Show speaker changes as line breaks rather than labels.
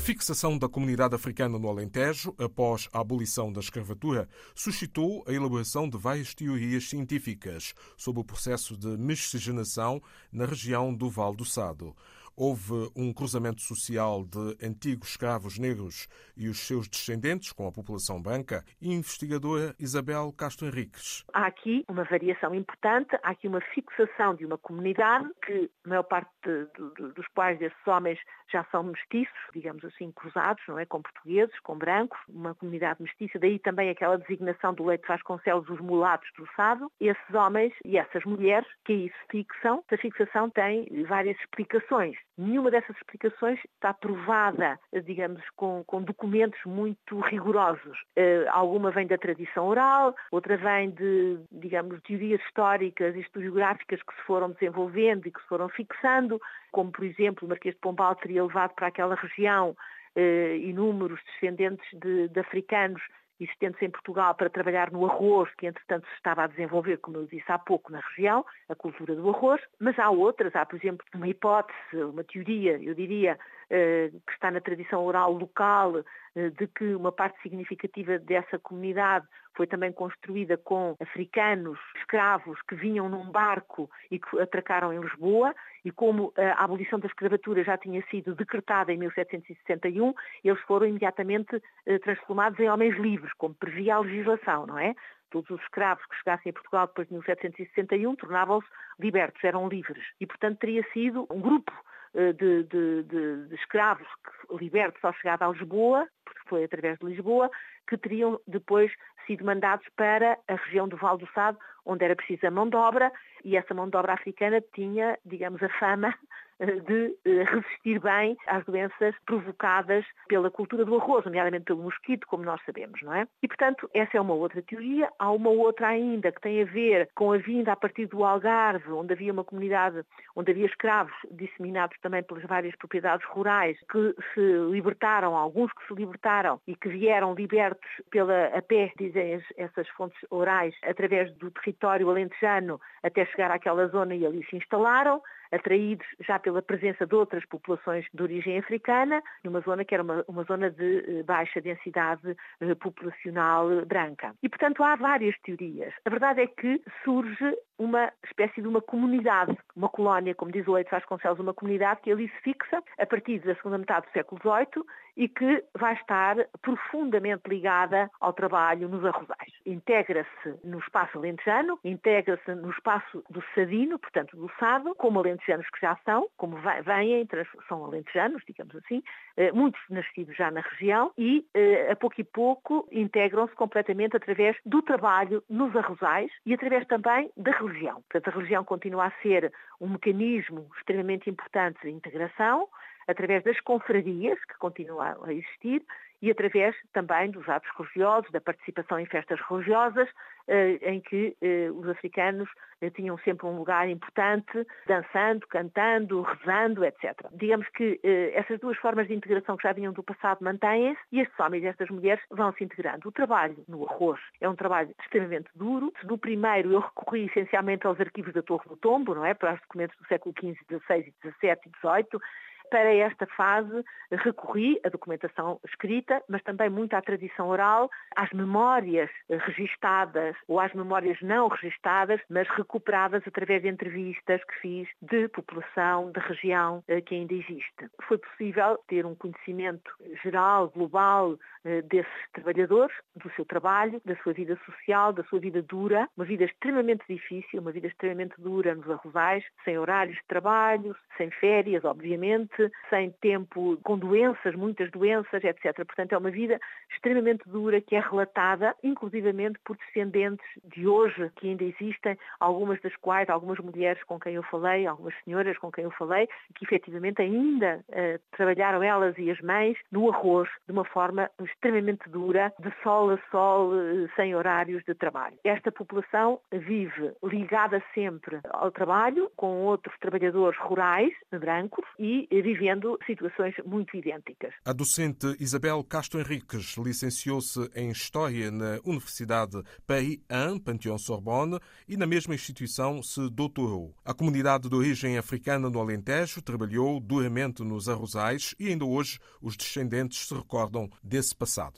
fixação da comunidade africana no Alentejo, após a abolição da escravatura, suscitou a elaboração de várias teorias científicas sobre o processo de miscigenação na região do Val do Sado houve um cruzamento social de antigos escravos negros e os seus descendentes com a população branca, investigadora Isabel Castro Henriques.
Há aqui uma variação importante, há aqui uma fixação de uma comunidade que a maior parte de, de, dos quais esses homens já são mestiços, digamos assim, cruzados, não é? Com portugueses, com brancos, uma comunidade mestiça, daí também aquela designação do Leite Vasconcelos, os mulatos do Sado. Esses homens e essas mulheres que aí se fixam, essa fixação tem várias explicações. Nenhuma dessas explicações está provada, digamos, com, com documentos muito rigorosos. Uh, alguma vem da tradição oral, outra vem de, digamos, teorias históricas e historiográficas que se foram desenvolvendo e que se foram fixando, como, por exemplo, o Marquês de Pombal teria levado para aquela região uh, inúmeros descendentes de, de africanos existentes em Portugal para trabalhar no arroz, que entretanto se estava a desenvolver, como eu disse há pouco, na região, a cultura do arroz, mas há outras, há por exemplo uma hipótese, uma teoria, eu diria, eh, que está na tradição oral local, de que uma parte significativa dessa comunidade foi também construída com africanos, escravos que vinham num barco e que atracaram em Lisboa, e como a abolição da escravatura já tinha sido decretada em 1761, eles foram imediatamente eh, transformados em homens livres, como previa a legislação, não é? Todos os escravos que chegassem a Portugal depois de 1761 tornavam-se libertos, eram livres. E, portanto, teria sido um grupo eh, de, de, de, de escravos libertos ao chegar a Lisboa, porque foi através de Lisboa, que teriam depois sido mandados para a região do Val do Sado, onde era precisa mão de obra, e essa mão de obra africana tinha, digamos, a fama de eh, resistir bem às doenças provocadas pela cultura do arroz, nomeadamente pelo mosquito, como nós sabemos, não é? E, portanto, essa é uma outra teoria. Há uma outra ainda que tem a ver com a vinda a partir do Algarve, onde havia uma comunidade, onde havia escravos disseminados também pelas várias propriedades rurais, que se libertaram, alguns que se libertaram e que vieram libertos pela a pé, dizem essas fontes orais, através do território alentejano até chegar àquela zona e ali se instalaram atraídos já pela presença de outras populações de origem africana, numa zona que era uma, uma zona de eh, baixa densidade eh, populacional branca. E, portanto, há várias teorias. A verdade é que surge uma espécie de uma comunidade, uma colónia, como diz o Leite Vasconcelos, uma comunidade que ali se fixa a partir da segunda metade do século XVIII e que vai estar profundamente ligada ao trabalho nos arrozais. Integra-se no espaço alentejano, integra-se no espaço do Sadino, portanto do Sado, como alentejanos que já são, como vêm, são alentejanos, digamos assim, eh, muitos nascidos já na região e eh, a pouco e pouco integram-se completamente através do trabalho nos arrozais e através também da religião. Portanto, a religião continua a ser um mecanismo extremamente importante de integração, através das confrarias, que continuam a existir, e através também dos atos religiosos, da participação em festas religiosas, eh, em que eh, os africanos eh, tinham sempre um lugar importante, dançando, cantando, rezando, etc. Digamos que essas duas formas de integração que já vinham do passado mantêm-se e estes homens e estas mulheres vão se integrando. O trabalho no arroz é um trabalho extremamente duro. No primeiro eu recorri essencialmente aos arquivos da Torre do Tombo, não é? Para os documentos do século XV, XVI, XVII e XVIII, para esta fase recorri à documentação escrita, mas também muito à tradição oral, às memórias registadas ou às memórias não registadas, mas recuperadas através de entrevistas que fiz de população, de região eh, que ainda existe. Foi possível ter um conhecimento geral, global, desses trabalhadores, do seu trabalho, da sua vida social, da sua vida dura, uma vida extremamente difícil, uma vida extremamente dura nos arrozais, sem horários de trabalho, sem férias, obviamente, sem tempo, com doenças, muitas doenças, etc. Portanto, é uma vida extremamente dura que é relatada, inclusivamente por descendentes de hoje que ainda existem, algumas das quais, algumas mulheres com quem eu falei, algumas senhoras com quem eu falei, que efetivamente ainda uh, trabalharam elas e as mães no arroz de uma forma extremamente dura, de sol a sol, eh, sem horários de trabalho. Esta população vive ligada sempre ao trabalho, com outros trabalhadores rurais, brancos, e vivendo situações muito idênticas.
A docente Isabel Castro Henriques licenciou-se em História na Universidade Paris 1, Panteão-Sorbonne, e na mesma instituição se doutorou. A comunidade de origem africana no Alentejo trabalhou duramente nos arrozais e ainda hoje os descendentes se recordam desse passado.